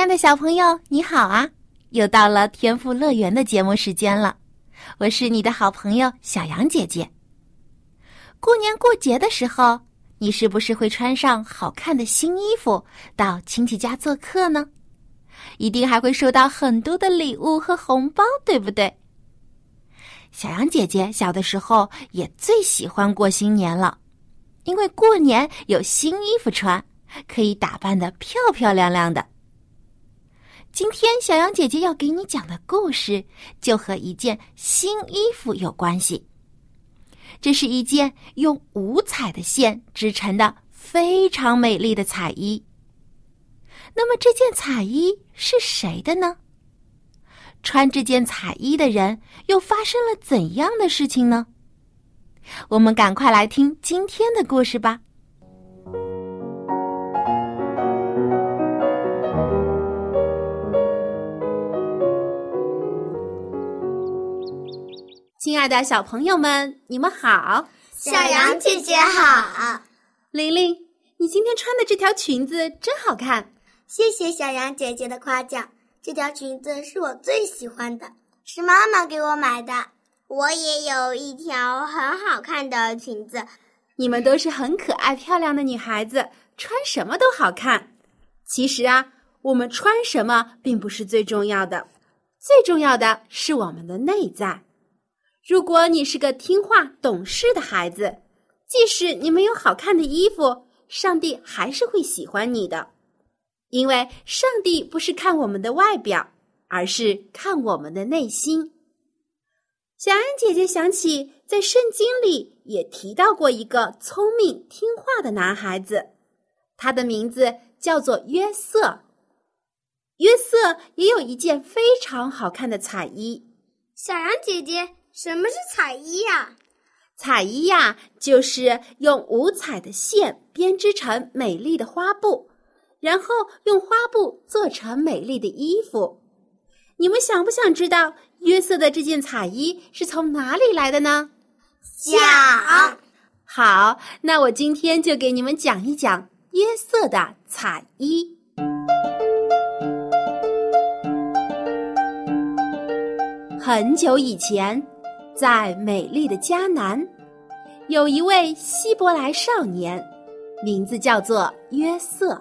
亲爱的小朋友，你好啊！又到了天赋乐园的节目时间了，我是你的好朋友小杨姐姐。过年过节的时候，你是不是会穿上好看的新衣服到亲戚家做客呢？一定还会收到很多的礼物和红包，对不对？小杨姐姐小的时候也最喜欢过新年了，因为过年有新衣服穿，可以打扮的漂漂亮亮的。今天小羊姐姐要给你讲的故事，就和一件新衣服有关系。这是一件用五彩的线织成的非常美丽的彩衣。那么这件彩衣是谁的呢？穿这件彩衣的人又发生了怎样的事情呢？我们赶快来听今天的故事吧。亲爱的小朋友们，你们好！小羊姐姐好，玲玲，你今天穿的这条裙子真好看。谢谢小羊姐姐的夸奖。这条裙子是我最喜欢的，是妈妈给我买的。我也有一条很好看的裙子。你们都是很可爱漂亮的女孩子，穿什么都好看。其实啊，我们穿什么并不是最重要的，最重要的是我们的内在。如果你是个听话懂事的孩子，即使你没有好看的衣服，上帝还是会喜欢你的，因为上帝不是看我们的外表，而是看我们的内心。小安姐姐想起，在圣经里也提到过一个聪明听话的男孩子，他的名字叫做约瑟。约瑟也有一件非常好看的彩衣。小羊姐姐。什么是彩衣呀？彩衣呀，就是用五彩的线编织成美丽的花布，然后用花布做成美丽的衣服。你们想不想知道约瑟的这件彩衣是从哪里来的呢？想。好，那我今天就给你们讲一讲约瑟的彩衣。很久以前。在美丽的迦南，有一位希伯来少年，名字叫做约瑟。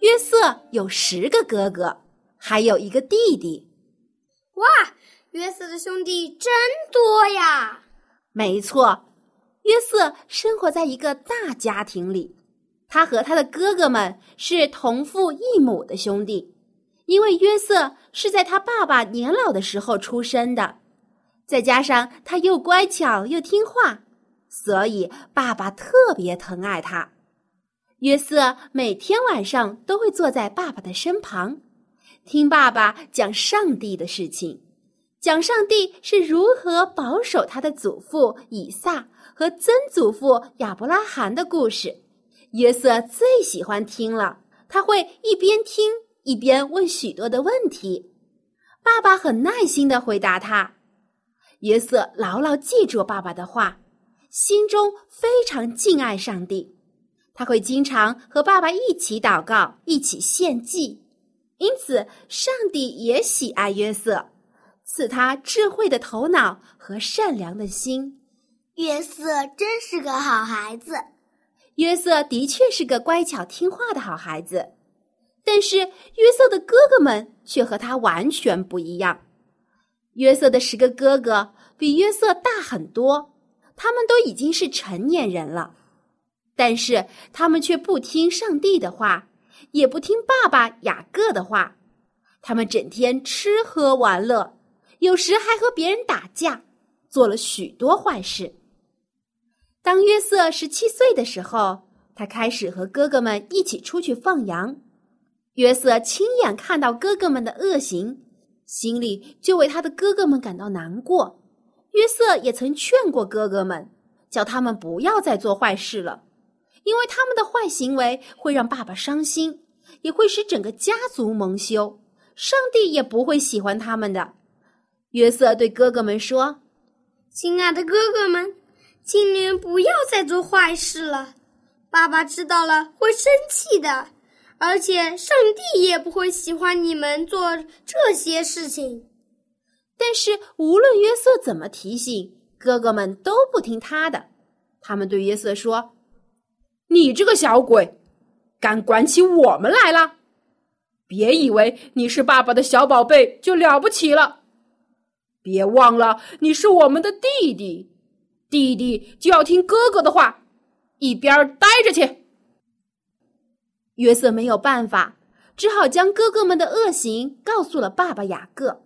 约瑟有十个哥哥，还有一个弟弟。哇，约瑟的兄弟真多呀！没错，约瑟生活在一个大家庭里，他和他的哥哥们是同父异母的兄弟，因为约瑟是在他爸爸年老的时候出生的。再加上他又乖巧又听话，所以爸爸特别疼爱他。约瑟每天晚上都会坐在爸爸的身旁，听爸爸讲上帝的事情，讲上帝是如何保守他的祖父以撒和曾祖父亚伯拉罕的故事。约瑟最喜欢听了，他会一边听一边问许多的问题，爸爸很耐心的回答他。约瑟牢牢记住爸爸的话，心中非常敬爱上帝。他会经常和爸爸一起祷告，一起献祭。因此，上帝也喜爱约瑟，赐他智慧的头脑和善良的心。约瑟真是个好孩子。约瑟的确是个乖巧听话的好孩子，但是约瑟的哥哥们却和他完全不一样。约瑟的十个哥哥比约瑟大很多，他们都已经是成年人了，但是他们却不听上帝的话，也不听爸爸雅各的话。他们整天吃喝玩乐，有时还和别人打架，做了许多坏事。当约瑟十七岁的时候，他开始和哥哥们一起出去放羊。约瑟亲眼看到哥哥们的恶行，心里就为他的哥哥们感到难过。约瑟也曾劝过哥哥们，叫他们不要再做坏事了，因为他们的坏行为会让爸爸伤心，也会使整个家族蒙羞，上帝也不会喜欢他们的。约瑟对哥哥们说：“亲爱的哥哥们，请你们不要再做坏事了。爸爸知道了会生气的，而且上帝也不会喜欢你们做这些事情。”但是无论约瑟怎么提醒，哥哥们都不听他的。他们对约瑟说：“你这个小鬼，敢管起我们来了？别以为你是爸爸的小宝贝就了不起了。别忘了你是我们的弟弟，弟弟就要听哥哥的话，一边待着去。”约瑟没有办法，只好将哥哥们的恶行告诉了爸爸雅各。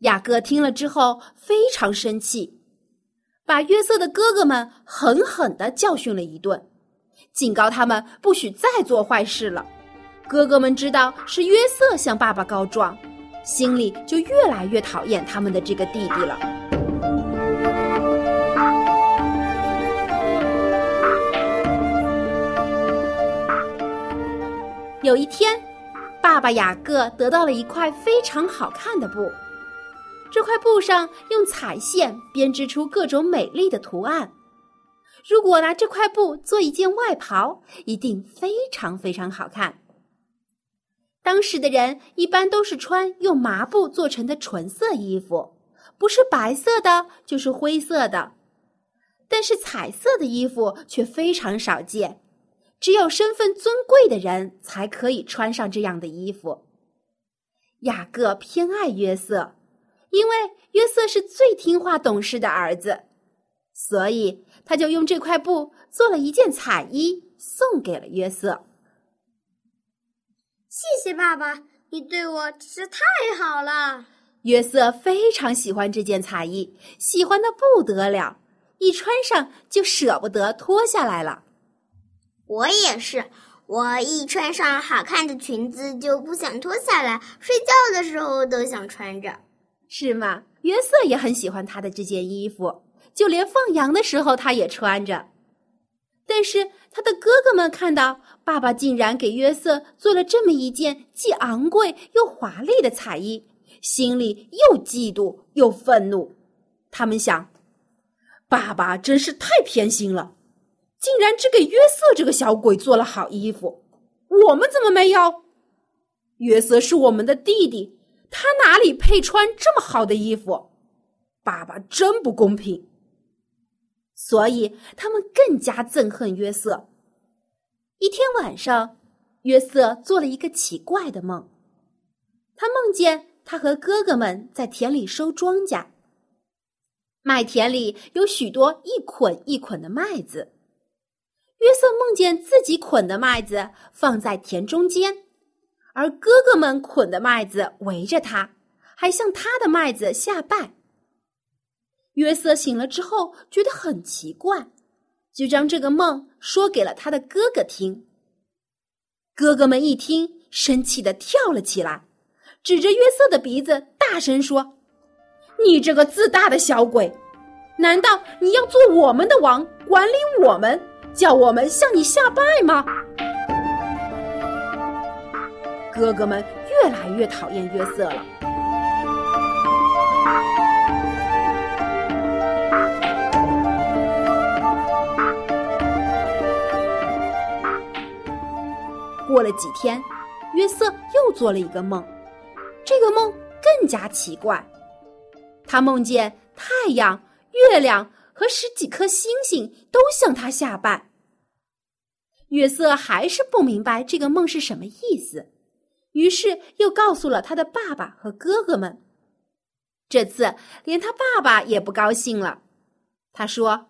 雅各听了之后非常生气，把约瑟的哥哥们狠狠的教训了一顿，警告他们不许再做坏事了。哥哥们知道是约瑟向爸爸告状，心里就越来越讨厌他们的这个弟弟了。有一天，爸爸雅各得到了一块非常好看的布。这块布上用彩线编织出各种美丽的图案。如果拿这块布做一件外袍，一定非常非常好看。当时的人一般都是穿用麻布做成的纯色衣服，不是白色的，就是灰色的。但是彩色的衣服却非常少见，只有身份尊贵的人才可以穿上这样的衣服。雅各偏爱约瑟。因为约瑟是最听话懂事的儿子，所以他就用这块布做了一件彩衣，送给了约瑟。谢谢爸爸，你对我真是太好了。约瑟非常喜欢这件彩衣，喜欢的不得了，一穿上就舍不得脱下来了。我也是，我一穿上好看的裙子就不想脱下来，睡觉的时候都想穿着。是吗？约瑟也很喜欢他的这件衣服，就连放羊的时候他也穿着。但是他的哥哥们看到爸爸竟然给约瑟做了这么一件既昂贵又华丽的彩衣，心里又嫉妒又愤怒。他们想，爸爸真是太偏心了，竟然只给约瑟这个小鬼做了好衣服，我们怎么没有？约瑟是我们的弟弟。他哪里配穿这么好的衣服？爸爸真不公平。所以他们更加憎恨约瑟。一天晚上，约瑟做了一个奇怪的梦。他梦见他和哥哥们在田里收庄稼，麦田里有许多一捆一捆的麦子。约瑟梦见自己捆的麦子放在田中间。而哥哥们捆的麦子围着他，还向他的麦子下拜。约瑟醒了之后觉得很奇怪，就将这个梦说给了他的哥哥听。哥哥们一听，生气的跳了起来，指着约瑟的鼻子大声说：“你这个自大的小鬼，难道你要做我们的王，管理我们，叫我们向你下拜吗？”哥哥们越来越讨厌约瑟了。过了几天，约瑟又做了一个梦，这个梦更加奇怪。他梦见太阳、月亮和十几颗星星都向他下拜。约瑟还是不明白这个梦是什么意思。于是又告诉了他的爸爸和哥哥们。这次连他爸爸也不高兴了。他说：“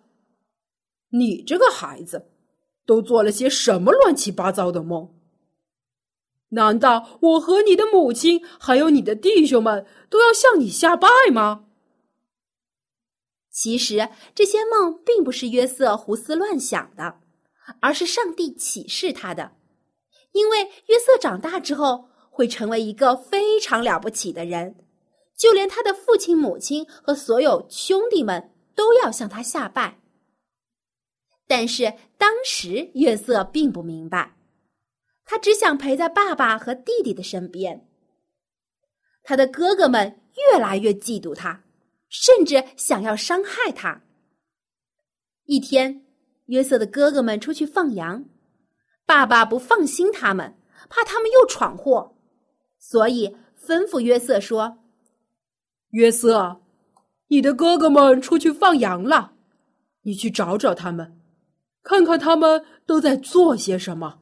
你这个孩子，都做了些什么乱七八糟的梦？难道我和你的母亲还有你的弟兄们都要向你下拜吗？”其实这些梦并不是约瑟胡思乱想的，而是上帝启示他的。因为约瑟长大之后会成为一个非常了不起的人，就连他的父亲、母亲和所有兄弟们都要向他下拜。但是当时约瑟并不明白，他只想陪在爸爸和弟弟的身边。他的哥哥们越来越嫉妒他，甚至想要伤害他。一天，约瑟的哥哥们出去放羊。爸爸不放心他们，怕他们又闯祸，所以吩咐约瑟说：“约瑟，你的哥哥们出去放羊了，你去找找他们，看看他们都在做些什么。”“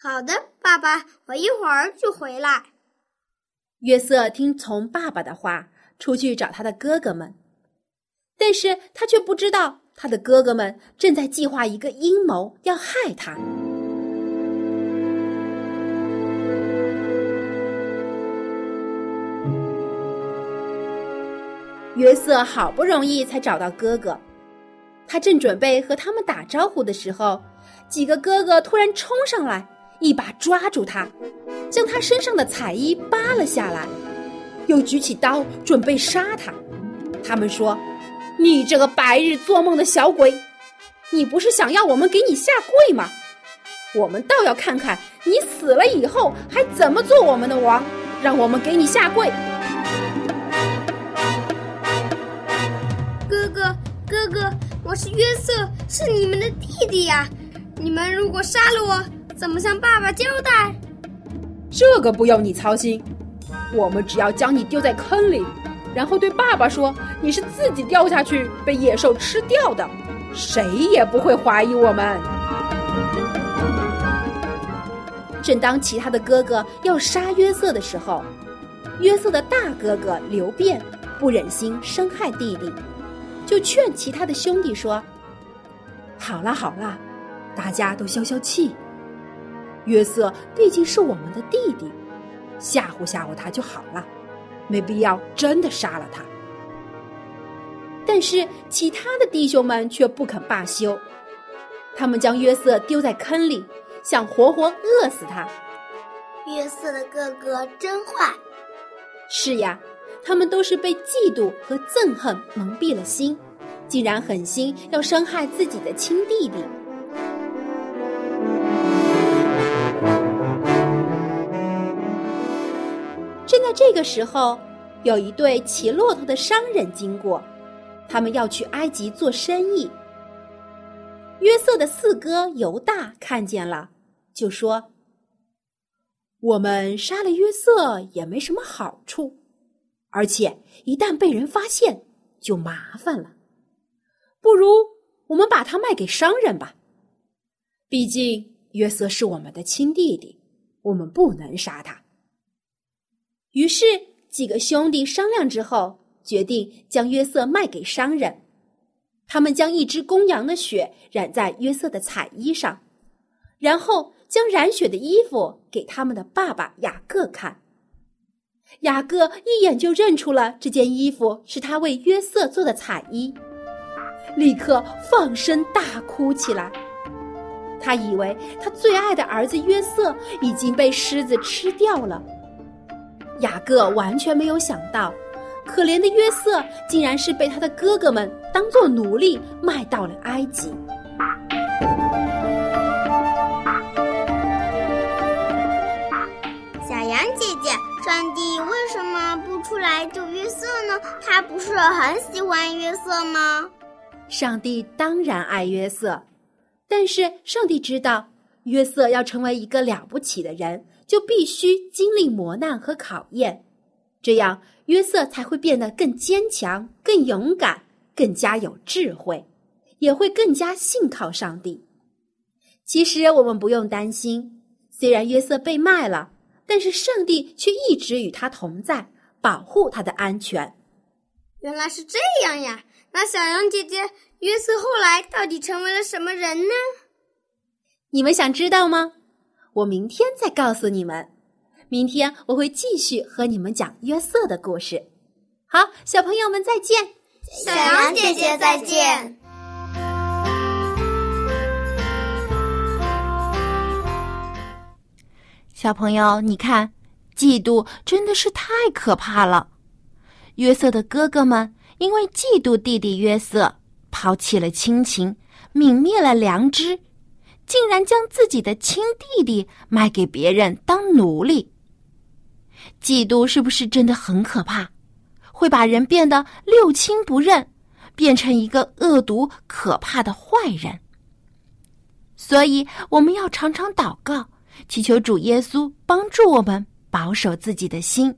好的，爸爸，我一会儿就回来。”约瑟听从爸爸的话，出去找他的哥哥们，但是他却不知道他的哥哥们正在计划一个阴谋，要害他。约瑟好不容易才找到哥哥，他正准备和他们打招呼的时候，几个哥哥突然冲上来，一把抓住他，将他身上的彩衣扒了下来，又举起刀准备杀他。他们说：“你这个白日做梦的小鬼，你不是想要我们给你下跪吗？我们倒要看看你死了以后还怎么做我们的王，让我们给你下跪。”我是约瑟，是你们的弟弟呀！你们如果杀了我，怎么向爸爸交代？这个不用你操心，我们只要将你丢在坑里，然后对爸爸说你是自己掉下去被野兽吃掉的，谁也不会怀疑我们。正当其他的哥哥要杀约瑟的时候，约瑟的大哥哥刘辩不忍心伤害弟弟。就劝其他的兄弟说：“好了好了，大家都消消气。约瑟毕竟是我们的弟弟，吓唬吓唬他就好了，没必要真的杀了他。”但是其他的弟兄们却不肯罢休，他们将约瑟丢在坑里，想活活饿死他。约瑟的哥哥真坏。是呀。他们都是被嫉妒和憎恨蒙蔽了心，竟然狠心要伤害自己的亲弟弟。正在这个时候，有一对骑骆驼的商人经过，他们要去埃及做生意。约瑟的四哥犹大看见了，就说：“我们杀了约瑟也没什么好处。”而且一旦被人发现，就麻烦了。不如我们把它卖给商人吧。毕竟约瑟是我们的亲弟弟，我们不能杀他。于是几个兄弟商量之后，决定将约瑟卖给商人。他们将一只公羊的血染在约瑟的彩衣上，然后将染血的衣服给他们的爸爸雅各看。雅各一眼就认出了这件衣服是他为约瑟做的彩衣，立刻放声大哭起来。他以为他最爱的儿子约瑟已经被狮子吃掉了。雅各完全没有想到，可怜的约瑟竟然是被他的哥哥们当做奴隶卖到了埃及。上帝为什么不出来救约瑟呢？他不是很喜欢约瑟吗？上帝当然爱约瑟，但是上帝知道约瑟要成为一个了不起的人，就必须经历磨难和考验，这样约瑟才会变得更坚强、更勇敢、更加有智慧，也会更加信靠上帝。其实我们不用担心，虽然约瑟被卖了。但是上帝却一直与他同在，保护他的安全。原来是这样呀！那小羊姐姐，约瑟后来到底成为了什么人呢？你们想知道吗？我明天再告诉你们。明天我会继续和你们讲约瑟的故事。好，小朋友们再见。小羊姐姐再见。小朋友，你看，嫉妒真的是太可怕了。约瑟的哥哥们因为嫉妒弟弟约瑟，抛弃了亲情，泯灭了良知，竟然将自己的亲弟弟卖给别人当奴隶。嫉妒是不是真的很可怕？会把人变得六亲不认，变成一个恶毒可怕的坏人。所以，我们要常常祷告，祈求主耶稣帮助我们保守自己的心。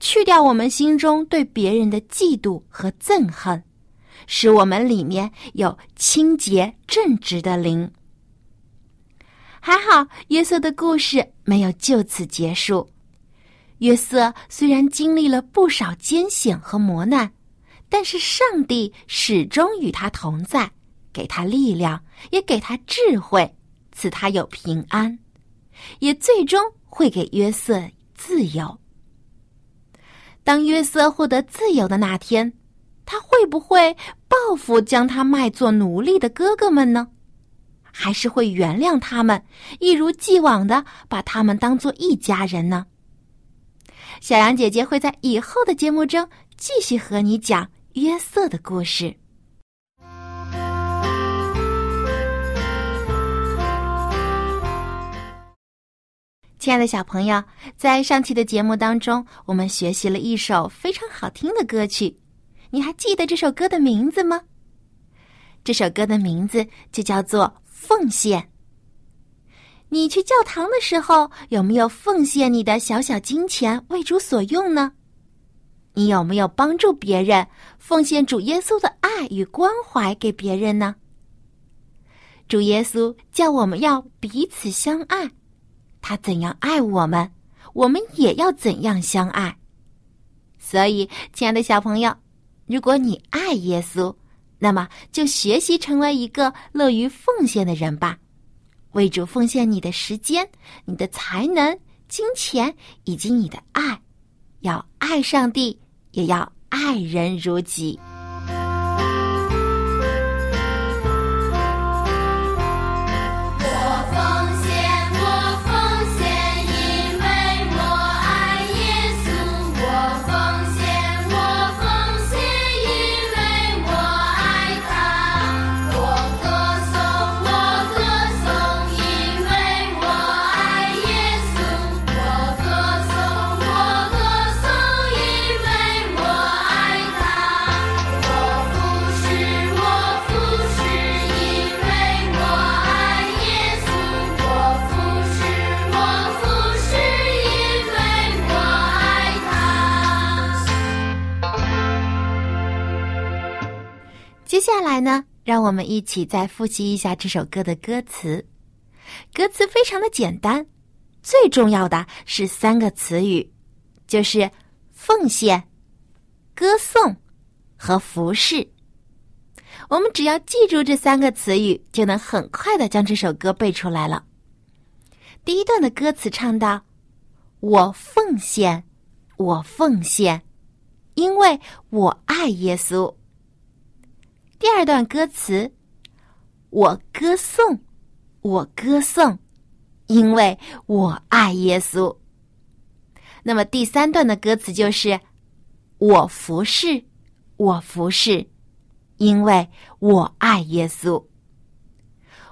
去掉我们心中对别人的嫉妒和憎恨，使我们里面有清洁正直的灵。还好，约瑟的故事没有就此结束。约瑟虽然经历了不少艰险和磨难，但是上帝始终与他同在，给他力量，也给他智慧，赐他有平安，也最终会给约瑟自由。当约瑟获得自由的那天，他会不会报复将他卖作奴隶的哥哥们呢？还是会原谅他们，一如既往的把他们当做一家人呢？小羊姐姐会在以后的节目中继续和你讲约瑟的故事。亲爱的小朋友，在上期的节目当中，我们学习了一首非常好听的歌曲，你还记得这首歌的名字吗？这首歌的名字就叫做《奉献》。你去教堂的时候，有没有奉献你的小小金钱为主所用呢？你有没有帮助别人，奉献主耶稣的爱与关怀给别人呢？主耶稣叫我们要彼此相爱。他怎样爱我们，我们也要怎样相爱。所以，亲爱的小朋友，如果你爱耶稣，那么就学习成为一个乐于奉献的人吧，为主奉献你的时间、你的才能、金钱以及你的爱，要爱上帝，也要爱人如己。下来呢，让我们一起再复习一下这首歌的歌词。歌词非常的简单，最重要的是三个词语，就是奉献、歌颂和服侍。我们只要记住这三个词语，就能很快的将这首歌背出来了。第一段的歌词唱道：“我奉献，我奉献，因为我爱耶稣。”第二段歌词，我歌颂，我歌颂，因为我爱耶稣。那么第三段的歌词就是我服侍，我服侍，因为我爱耶稣。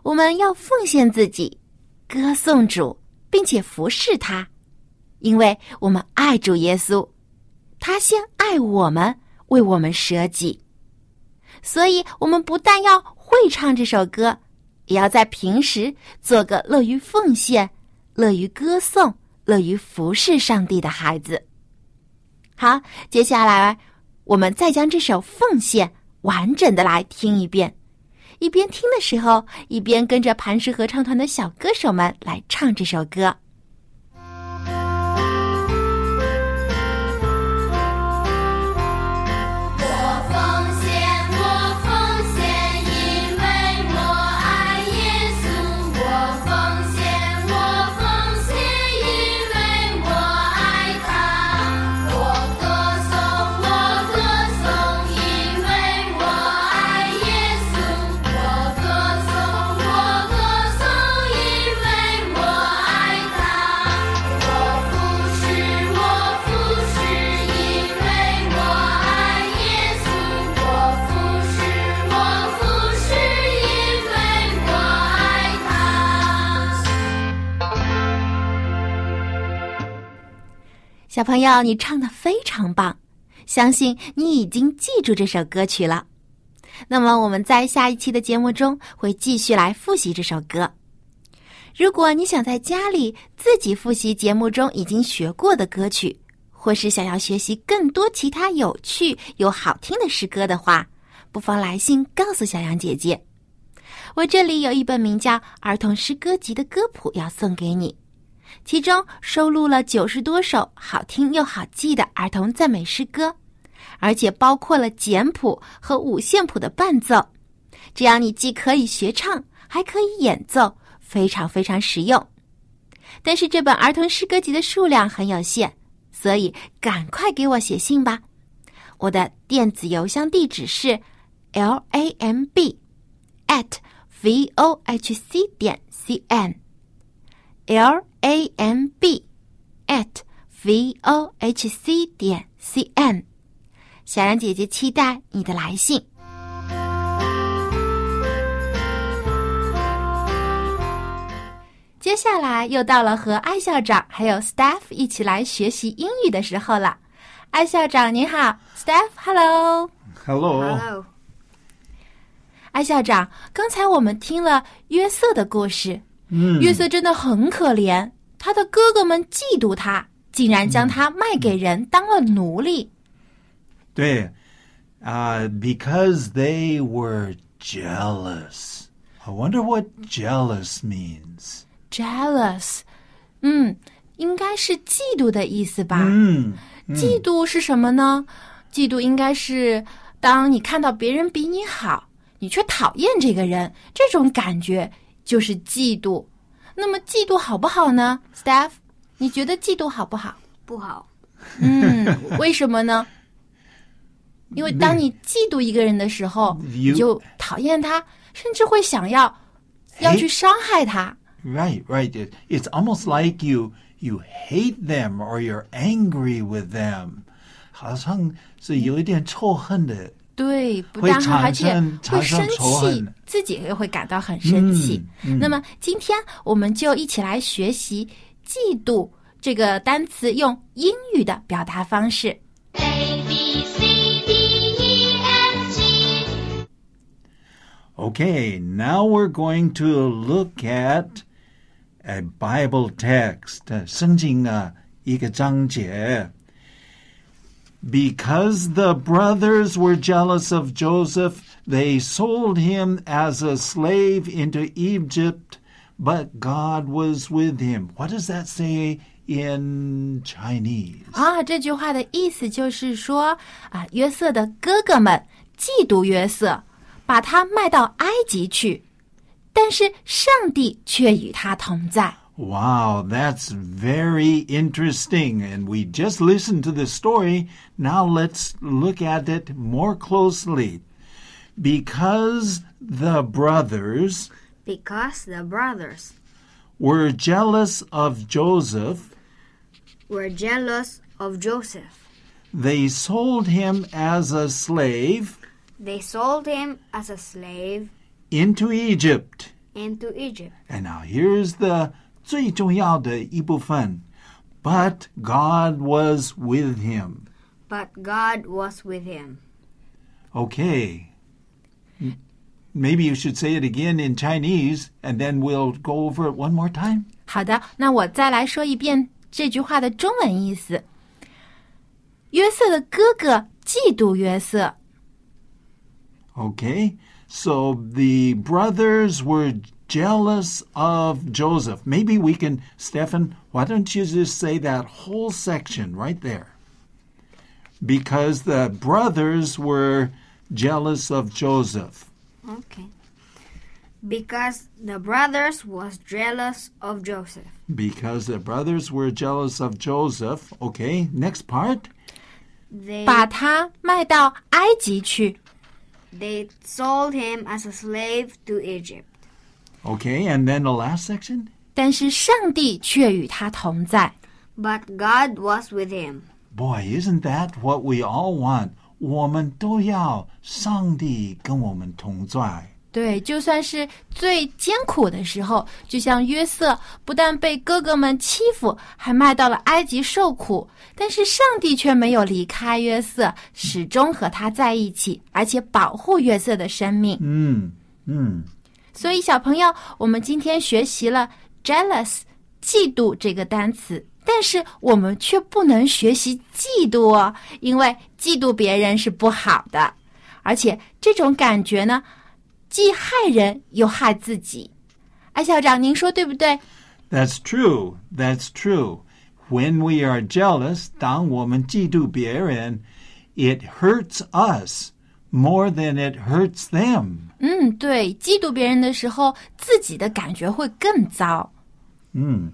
我们要奉献自己，歌颂主，并且服侍他，因为我们爱主耶稣，他先爱我们，为我们舍己。所以，我们不但要会唱这首歌，也要在平时做个乐于奉献、乐于歌颂、乐于服侍上帝的孩子。好，接下来我们再将这首《奉献》完整的来听一遍，一边听的时候，一边跟着磐石合唱团的小歌手们来唱这首歌。朋友，你唱的非常棒，相信你已经记住这首歌曲了。那么我们在下一期的节目中会继续来复习这首歌。如果你想在家里自己复习节目中已经学过的歌曲，或是想要学习更多其他有趣又好听的诗歌的话，不妨来信告诉小羊姐姐。我这里有一本名叫《儿童诗歌集》的歌谱要送给你，其中收录了九十多首好听又好记的儿童赞美诗歌。而且包括了简谱和五线谱的伴奏，这样你既可以学唱，还可以演奏，非常非常实用。但是这本儿童诗歌集的数量很有限，所以赶快给我写信吧。我的电子邮箱地址是 l a m b at v o h c 点 c n，l a m b at v o h c 点 c n。小羊姐姐期待你的来信。接下来又到了和艾校长还有 staff 一起来学习英语的时候了。艾校长您好，staff，hello。Hello. Hello，艾校长，刚才我们听了约瑟的故事，嗯约瑟真的很可怜，他的哥哥们嫉妒他，竟然将他卖给人当了奴隶。对, uh, because they were jealous. I wonder what jealous means. jealous，嗯，应该是嫉妒的意思吧？嗯，嫉妒是什么呢？嫉妒应该是当你看到别人比你好，你却讨厌这个人，这种感觉就是嫉妒。那么嫉妒好不好呢？Staff，你觉得嫉妒好不好？不好。嗯，为什么呢？因为当你嫉妒一个人的时候， You- 你就讨厌他，甚至会想要要去伤害他。 Right, right. It, it's almost like you you hate them or you're angry with them. 好像是有一点仇恨的。 对，不会但好，而且会生气，自己也会感到很生气。嗯嗯那么今天我们就一起来学习“嫉妒”这个单词用英语的表达方式。A B C D E F G Okay, now we're going to look at a Bible text. 呃圣经的一个章节。Because the brothers were jealous of Joseph, they sold him as a slave into Egypt, but God was with him. What does that say in Chinese? 啊，这句话的意思就是说啊，约瑟的哥哥们嫉妒约瑟，把他卖到埃及去，但是上帝却与他同在。 Wow, that's very interesting. And we just listened to the story. Now let's look at it more closely. Because the brothers Because the brothers were jealous of Joseph, were jealous of Joseph, they sold him as a slave they sold him as a slave into Egypt. into Egypt. And now here's the 最重要的一部分. But God was with him. But God was with him. Okay. M- Maybe you should say it again in Chinese, and then we'll go over it one more time. 好的，那我再来说一遍这句话的中文意思。约瑟的哥哥嫉妒约瑟， Okay. So the brothers were jealous of Joseph. Maybe we can, Stefan, why don't you just say that whole section right there? Because the brothers were jealous of Joseph. Okay. Because the brothers was jealous of Joseph. Because the brothers were jealous of Joseph. Okay, next part. They 把他卖到埃及去。 they sold him as a slave to Egypt. Okay, and then the last section. 但是上帝却与他同在。But God was with him. Boy, isn't that what we all want? 我们都要上帝跟我们同在。对，就算是最艰苦的时候，就像约瑟，不但被哥哥们欺负，还卖到了埃及受苦，但是上帝却没有离开约瑟，始终和他在一起，而且保护约瑟的生命。嗯嗯所以，小朋友，我们今天学习了 jealous 嫉妒这个单词，但是我们却不能学习嫉妒哦，因为嫉妒别人是不好的，而且这种感觉呢，既害人又害自己。艾校长，您说对不对？That's true. That's true. When we are jealous, 当我们嫉妒别人, it hurts us more than it hurts them. 嗯，对，嫉妒别人的时候，自己的感觉会更糟。嗯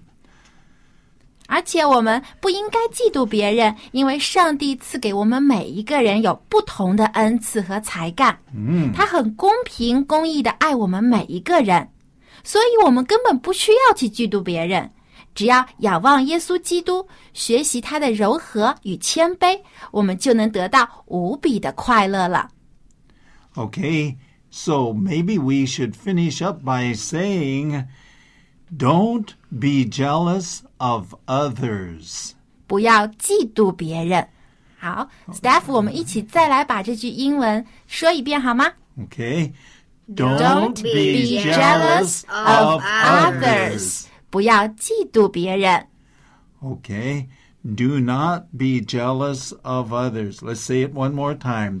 而且我们不应该嫉妒别人，因为上帝赐给我们每一个人有不同的恩赐和才干。嗯他很公平、公义的爱我们每一个人，所以我们根本不需要去嫉妒别人。只要仰望耶稣基督，学习他的柔和与谦卑，我们就能得到无比的快乐了。Okay, so maybe we should finish up by saying, don't be jealous of others. 不要嫉妒别人。好，staff，我们一起再来把这句英文说一遍好吗？ Okay? Don't be jealous of others. 不要嫉妒别人。 Okay. Do not be jealous of others. Let's say it one more time.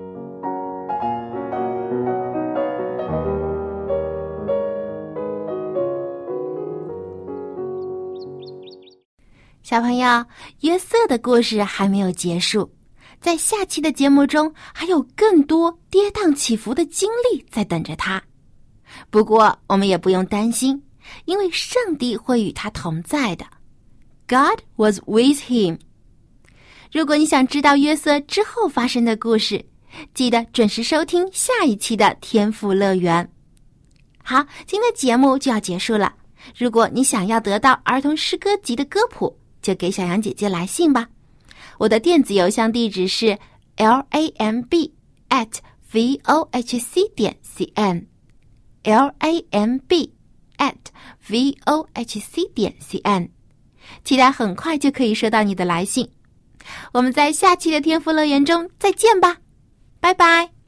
小朋友，约瑟的故事还没有结束，在下期的节目中还有更多跌宕起伏的经历在等着他。不过，我们也不用担心，因为上帝会与他同在的。God was with him. 如果你想知道约瑟之后发生的故事，记得准时收听下一期的《天赋乐园》。好，今天的节目就要结束了。如果你想要得到儿童诗歌集的歌谱，就给小杨姐姐来信吧。我的电子邮箱地址是 l a m b at v o h c 点 c n，l a m b at v o h c 点 c n，期待很快就可以收到你的来信。我们在下期的天赋乐园中再见吧，拜拜。